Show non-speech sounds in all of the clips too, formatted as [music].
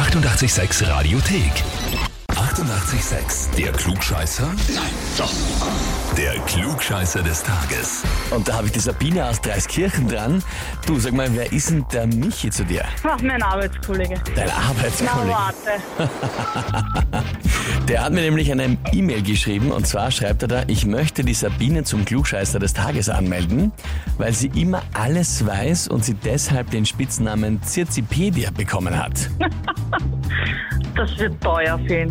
886 Radiothek. 88,6. Der Klugscheißer? Nein, doch. Der Klugscheißer des Tages. Und da habe ich die Sabine aus Dreiskirchen dran. Du, sag mal, wer ist denn der Michi zu dir? Ach, mein Arbeitskollege. Dein Na, Arbeitskollege. warte. [laughs] Der hat mir nämlich eine E-Mail geschrieben und zwar schreibt er da, ich möchte die Sabine zum Klugscheißer des Tages anmelden, weil sie immer alles weiß und sie deshalb den Spitznamen Zirzipedia bekommen hat. [laughs] Das wird teuer für ihn.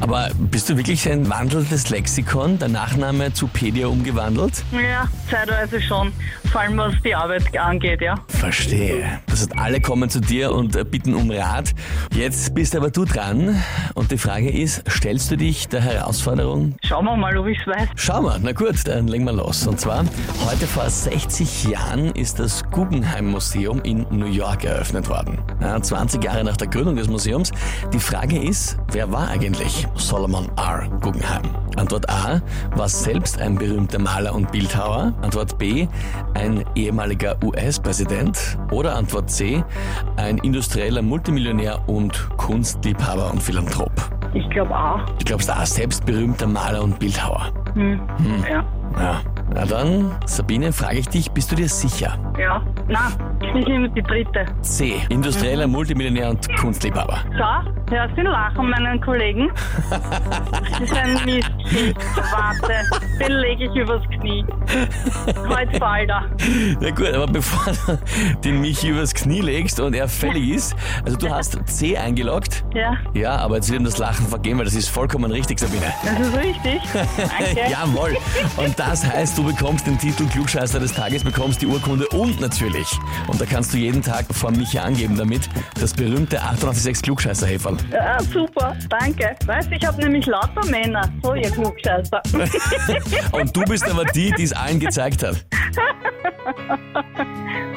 Aber bist du wirklich ein wandelndes Lexikon, der Nachname zu Pedia umgewandelt? Ja, zeitweise schon. Vor allem was die Arbeit angeht, ja. Verstehe. Das heißt, alle kommen zu dir und äh, bitten um Rat. Jetzt bist aber du dran und die Frage ist, stellst du dich der Herausforderung? Schauen wir mal, ob ich es weiß. Schauen wir, na gut, dann legen wir los. Und zwar, heute vor 60 Jahren ist das Guggenheim Museum in New York eröffnet worden. Ja, 20 Jahre nach der Gründung des Museums. Die Frage ist, wer war eigentlich Solomon R. Guggenheim? Antwort A, war selbst ein berühmter Maler und Bildhauer. Antwort B, ein ehemaliger US-Präsident. Oder Antwort C, ein industrieller Multimillionär und Kunstliebhaber und Philanthrop. Ich glaube auch. Du glaubst A, selbst berühmter Maler und Bildhauer. Hm. Ja. Ja. Na dann, Sabine, frage ich dich, bist du dir sicher? Ja. Na, ich nehme die dritte. C. Industrieller Multimillionär und Kunstliebhaber. So, hörst du den Lachen meinen Kollegen? Das ist ein Mist. Warte, den lege ich übers Knie. Heute fällt er. Na gut, aber bevor du den Michi übers Knie legst und er fällig ist, also du hast C eingeloggt. Ja, Ja, aber jetzt wird ihm das Lachen vergehen, weil das ist vollkommen richtig, Sabine. das ist richtig. [laughs] Danke. Jawohl. Und das heißt, du bekommst den Titel Klugscheißer des Tages, bekommst die Urkunde und natürlich, und da kannst du jeden Tag vor Michi angeben damit, das berühmte 886 klugscheißer -Häferl. Ja, super, danke. Weißt du, ich habe nämlich lauter Männer. So, ihr Klugscheißer. [laughs] Und du bist aber die, die es allen gezeigt hat.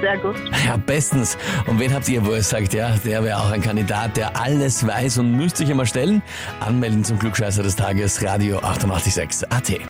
Sehr gut. Ja, bestens. Und wen habt ihr, wo ihr sagt, ja, der wäre auch ein Kandidat, der alles weiß und müsst sich einmal stellen? Anmelden zum Klugscheißer des Tages, Radio 886 AT.